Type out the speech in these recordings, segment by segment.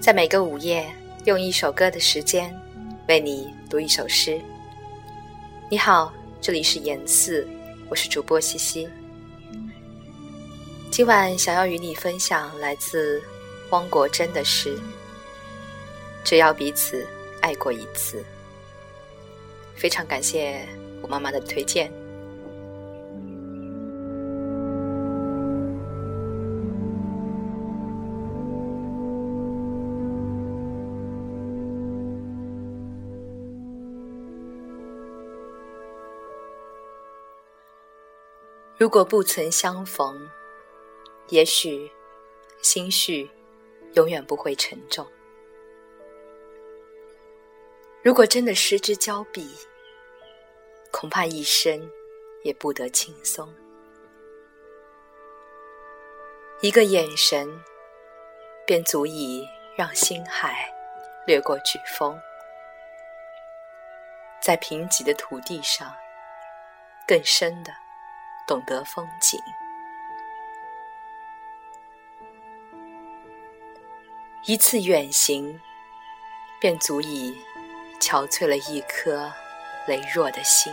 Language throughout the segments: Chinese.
在每个午夜，用一首歌的时间为你读一首诗。你好，这里是言四，我是主播西西。今晚想要与你分享来自汪国真的诗。只要彼此爱过一次，非常感谢我妈妈的推荐。如果不曾相逢，也许心绪永远不会沉重。如果真的失之交臂，恐怕一生也不得轻松。一个眼神，便足以让心海掠过飓风，在贫瘠的土地上，更深的。懂得风景，一次远行，便足以憔悴了一颗羸弱的心。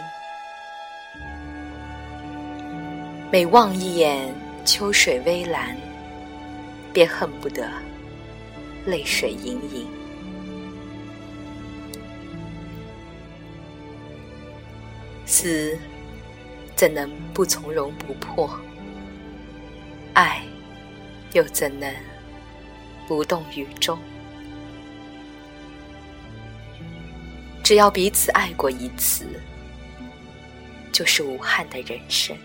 每望一眼秋水微澜，便恨不得泪水盈盈。思。怎能不从容不迫？爱又怎能无动于衷？只要彼此爱过一次，就是无憾的人生。